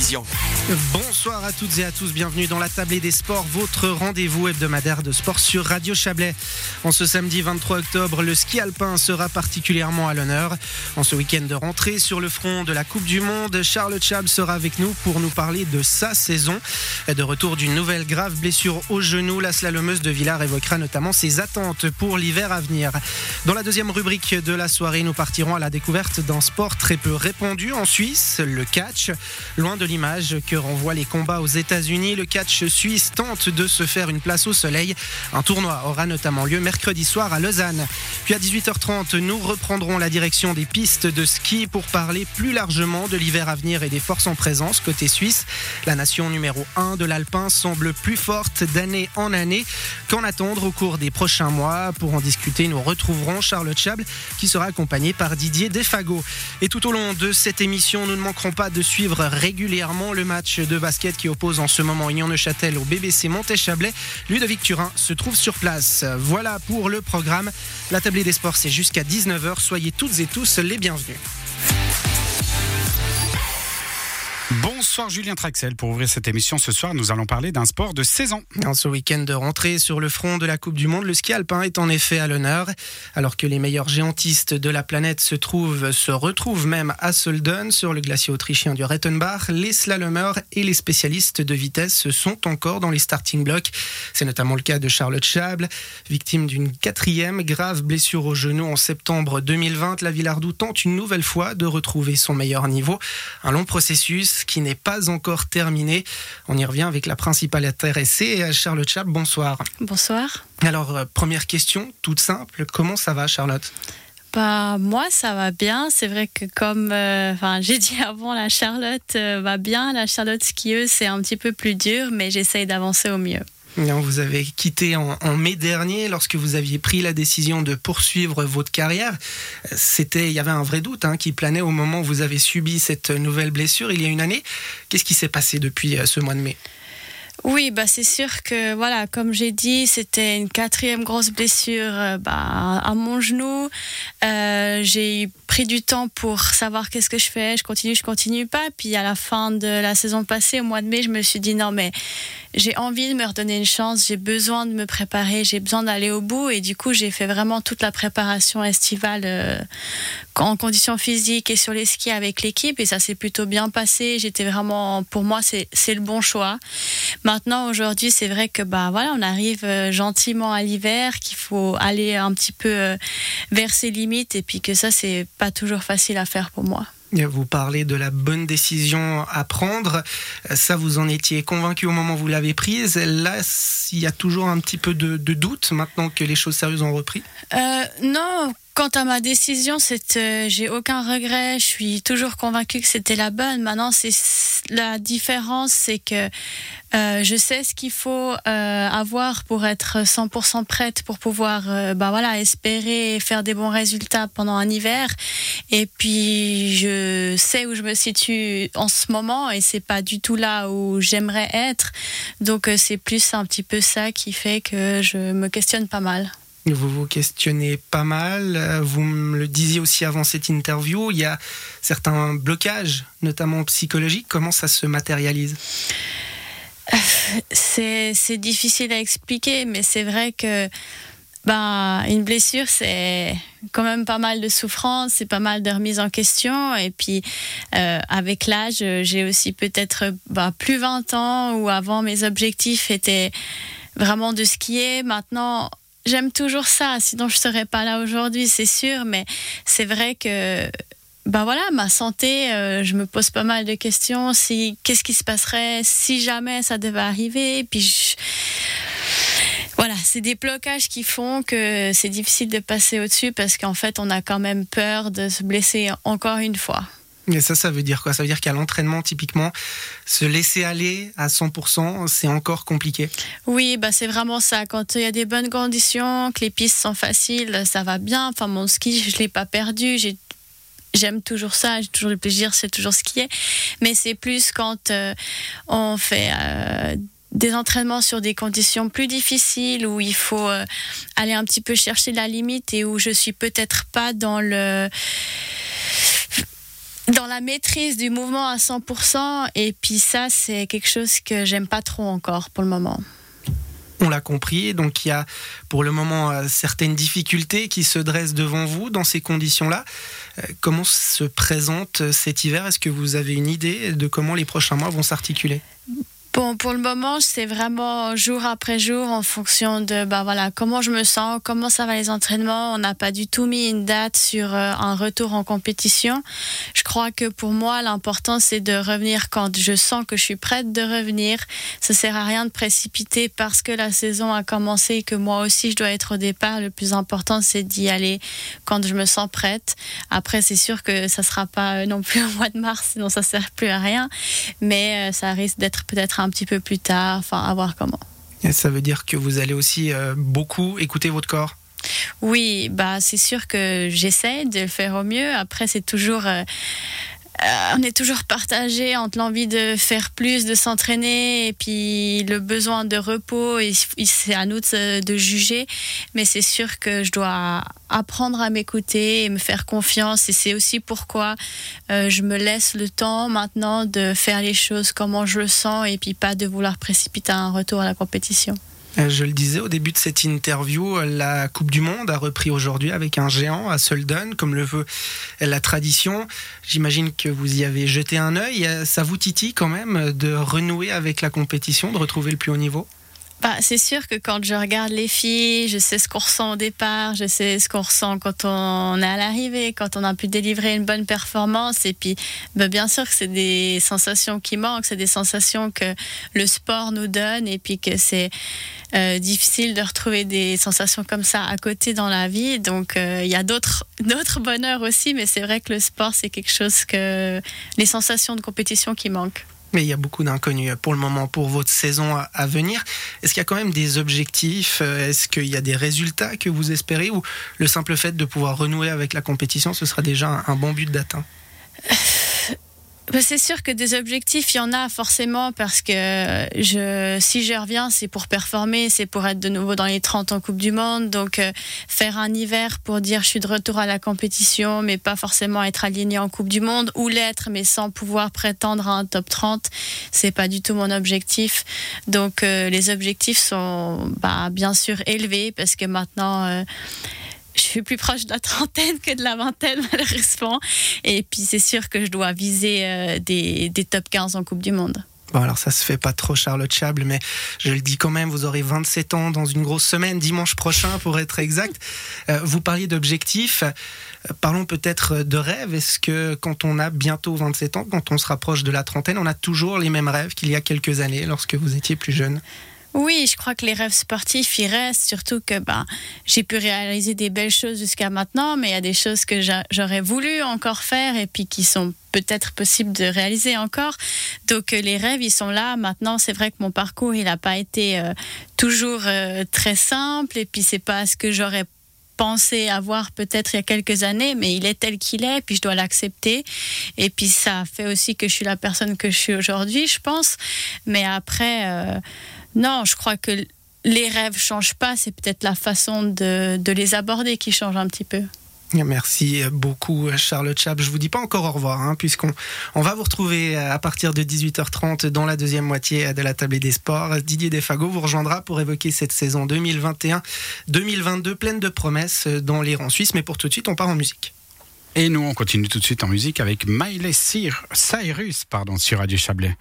télévision. Bonsoir à toutes et à tous, bienvenue dans la Tablée des Sports, votre rendez-vous hebdomadaire de sport sur Radio Chablais. En ce samedi 23 octobre, le ski alpin sera particulièrement à l'honneur. En ce week-end de rentrée sur le front de la Coupe du Monde, Charles Chab sera avec nous pour nous parler de sa saison. De retour d'une nouvelle grave blessure au genou, la slalomeuse de Villars évoquera notamment ses attentes pour l'hiver à venir. Dans la deuxième rubrique de la soirée, nous partirons à la découverte d'un sport très peu répandu en Suisse, le catch. Loin de l'image que renvoient les combats aux États-Unis, le catch suisse tente de se faire une place au soleil. Un tournoi aura notamment lieu mercredi soir à Lausanne. Puis à 18h30, nous reprendrons la direction des pistes de ski pour parler plus largement de l'hiver à venir et des forces en présence côté suisse. La nation numéro 1 de l'Alpin semble plus forte d'année en année. Qu'en attendre au cours des prochains mois Pour en discuter, nous retrouverons Charlotte Chable qui sera accompagné par Didier Defago. Et tout au long de cette émission, nous ne manquerons pas de suivre régulièrement le match de basket qui oppose en ce moment Union Neuchâtel au BBC Monté-Chablais. Ludovic Turin se trouve sur place. Voilà pour le programme. La tablée des sports, c'est jusqu'à 19h. Soyez toutes et tous les bienvenus. Bonsoir Julien Traxel. Pour ouvrir cette émission ce soir, nous allons parler d'un sport de saison. En ce week-end de rentrée sur le front de la Coupe du Monde, le ski alpin est en effet à l'honneur. Alors que les meilleurs géantistes de la planète se trouvent, se retrouvent même à Solden sur le glacier autrichien du Rettenbach, les slalomeurs et les spécialistes de vitesse sont encore dans les starting blocks. C'est notamment le cas de Charlotte Chable, victime d'une quatrième grave blessure au genou en septembre 2020. La Villardou tente une nouvelle fois de retrouver son meilleur niveau. Un long processus qui n'est pas encore terminé. On y revient avec la principale intéressée, Charlotte Chap. Bonsoir. Bonsoir. Alors, euh, première question, toute simple. Comment ça va, Charlotte? Bah, moi, ça va bien. C'est vrai que comme euh, j'ai dit avant, la Charlotte euh, va bien. La Charlotte skieuse, c'est un petit peu plus dur, mais j'essaye d'avancer au mieux. Vous avez quitté en, mai dernier lorsque vous aviez pris la décision de poursuivre votre carrière. C'était, il y avait un vrai doute hein, qui planait au moment où vous avez subi cette nouvelle blessure il y a une année. Qu'est-ce qui s'est passé depuis euh, ce mois de mai? Oui, bah c'est sûr que voilà, comme j'ai dit, c'était une quatrième grosse blessure euh, bah, à mon genou. Euh, j'ai pris du temps pour savoir qu'est-ce que je fais. Je continue, je continue pas. Puis à la fin de la saison passée, au mois de mai, je me suis dit non mais j'ai envie de me redonner une chance. J'ai besoin de me préparer. J'ai besoin d'aller au bout. Et du coup, j'ai fait vraiment toute la préparation estivale euh, en conditions physiques et sur les skis avec l'équipe. Et ça s'est plutôt bien passé. J'étais vraiment, pour moi, c'est le bon choix. Maintenant, aujourd'hui, c'est vrai que bah voilà, on arrive euh, gentiment à l'hiver, qu'il faut aller un petit peu euh, vers ses limites, et puis que ça, c'est pas toujours facile à faire pour moi. Vous parlez de la bonne décision à prendre. Ça, vous en étiez convaincu au moment où vous l'avez prise. Là, il y a toujours un petit peu de, doute maintenant que les choses sérieuses ont repris? Euh, Non, Quant à ma décision, euh, j'ai aucun regret. Je suis toujours convaincue que c'était la bonne. Maintenant, c'est la différence, c'est que euh, je sais ce qu'il faut euh, avoir pour être 100% prête pour pouvoir, bah voilà, espérer faire des bons résultats pendant un hiver. Et puis, je sais où je me situe en ce moment, et c'est pas du tout là où j'aimerais être. Donc, c'est plus un petit peu ça qui fait que je me questionne pas mal. Vous vous questionnez pas mal. Vous me le disiez aussi avant cette interview. Il y a certains blocages, notamment psychologiques. Comment ça se matérialise? C'est, difficile à expliquer, mais c'est vrai que ben, une blessure, c'est quand même pas mal de souffrance, c'est pas mal de remise en question. Et puis, euh, avec l'âge, j'ai aussi peut-être ben, plus 20 ans, où avant mes objectifs étaient vraiment de skier. Maintenant, j'aime toujours ça, sinon je serais pas là aujourd'hui, c'est sûr, mais c'est vrai que ben voilà, ma santé, euh, je me pose pas mal de questions. Si qu'est-ce qui se passerait si jamais ça devait arriver Puis voilà, c'est des blocages qui font que c'est difficile de passer au-dessus parce qu'en fait, on a quand même peur de se blesser encore une fois. Et ça, ça veut dire quoi? Ça veut dire qu'à l'entraînement, typiquement, se laisser aller à 100%, c'est encore compliqué? Oui, bah c'est vraiment ça. Quand il y a des bonnes conditions, que les pistes sont faciles, ça va bien. Enfin, mon ski, je ne l'ai pas perdu. J'aime toujours ça, j'ai toujours le plaisir, c'est toujours skier. Mais c'est plus quand euh, on fait euh, des entraînements sur des conditions plus difficiles, où il faut euh, aller un petit peu chercher la limite et où je suis peut-être pas dans le dans la maîtrise du mouvement à 100%. Et puis ça, c'est quelque chose que j'aime pas trop encore pour le moment. On l'a compris, donc il y a pour le moment euh, certaines difficultés qui se dressent devant vous dans ces conditions-là. Euh, comment se présente cet hiver? Est-ce que vous avez une idée de comment les prochains mois vont s'articuler? Bon, pour le moment, c'est vraiment jour après jour en fonction de bah voilà comment je me sens, comment ça va les entraînements. On n'a pas du tout mis une date sur euh, un retour en compétition. Je crois que pour moi, l'important c'est de revenir quand je sens que je suis prête de revenir. Ça sert à rien de précipiter parce que la saison a commencé et que moi aussi je dois être au départ. Le plus important c'est d'y aller quand je me sens prête. Après, c'est sûr que ça sera pas euh, non plus au mois de mars, sinon ça sert plus à rien. Mais euh, ça risque d'être peut-être un petit peu plus tard, enfin, à voir comment. Et ça veut dire que vous allez aussi euh, beaucoup écouter votre corps? Oui, bah, c'est sûr que j'essaie de le faire au mieux. Après, c'est toujours. Euh, euh, on est toujours partagé entre l'envie de faire plus, de s'entraîner et puis le besoin de repos. Et c'est à nous de, juger. Mais c'est sûr que je dois apprendre à m'écouter et me faire confiance. Et c'est aussi pourquoi euh, je me laisse le temps maintenant de faire les choses comment je le sens et puis pas de vouloir précipiter un retour à la compétition. Euh, je le disais au début de cette interview, la Coupe du Monde a repris aujourd'hui avec un géant à Solden, comme le veut la tradition. J'imagine que vous y avez jeté un œil. Ça vous titille quand même de renouer avec la compétition, de retrouver le plus haut niveau? Bah, c'est sûr que quand je regarde les filles, je sais ce qu'on ressent au départ, je sais ce qu'on ressent quand on est à l'arrivée, quand on a pu délivrer une bonne performance. Et puis, bah, bien sûr que c'est des sensations qui manquent, c'est des sensations que le sport nous donne et puis que c'est euh, difficile de retrouver des sensations comme ça à côté dans la vie. Donc, euh, il y a d'autres, d'autres bonheurs aussi, mais c'est vrai que le sport, c'est quelque chose que les sensations de compétition qui manquent. Mais il y a beaucoup d'inconnus pour le moment pour votre saison à venir. Est-ce qu'il y a quand même des objectifs euh, Est-ce qu'il y a des résultats que vous espérez Ou le simple fait de pouvoir renouer avec la compétition, ce sera déjà un bon but d'atteindre bah, c'est sûr que des objectifs, il y en a forcément parce que je, si je reviens, c'est pour performer, c'est pour être de nouveau dans les 30 en Coupe du Monde. Donc, euh, faire un hiver pour dire je suis de retour à la compétition, mais pas forcément être aligné en Coupe du Monde ou l'être, mais sans pouvoir prétendre à un top 30, c'est pas du tout mon objectif. Donc, euh, les objectifs sont bah, bien sûr élevés parce que maintenant, euh, je suis plus proche de la trentaine que de la vingtaine, malheureusement. Et puis, c'est sûr que je dois viser euh, des, des top 15 en Coupe du Monde. Bon, alors ça se fait pas trop Charlotte Chable, mais je le dis quand même, vous aurez 27 ans dans une grosse semaine, dimanche prochain pour être exact. Euh, vous parliez d'objectifs, euh, parlons peut-être de rêves. Est-ce que quand on a bientôt 27 ans, quand on se rapproche de la trentaine, on a toujours les mêmes rêves qu'il y a quelques années lorsque vous étiez plus jeune? Oui, je crois que les rêves sportifs, ils restent, surtout que ben, j'ai pu réaliser des belles choses jusqu'à maintenant, mais il y a des choses que j'aurais voulu encore faire et puis qui sont peut-être possibles de réaliser encore. Donc euh, les rêves, ils sont là. Maintenant, c'est vrai que mon parcours, il n'a pas été euh, toujours euh, très simple et puis c'est pas ce que j'aurais pensé avoir peut-être il y a quelques années, mais il est tel qu'il est, puis je dois l'accepter. Et puis ça fait aussi que je suis la personne que je suis aujourd'hui, je pense. Mais après, non, je crois que les rêves changent pas, c'est peut-être la façon de, les aborder qui change un petit peu. Merci beaucoup Charlotte Chap. Je vous dis pas encore au revoir, hein, puisqu'on on va vous retrouver à partir de 18h30 dans la deuxième moitié de la table des sports. Didier Defago vous rejoindra pour évoquer cette saison 2021-2022 pleine de promesses dans les rangs suisses. Mais pour tout de suite, on part en musique. Et nous, on continue tout de suite en musique avec Miley Cyrus pardon, sur Radio Chablais.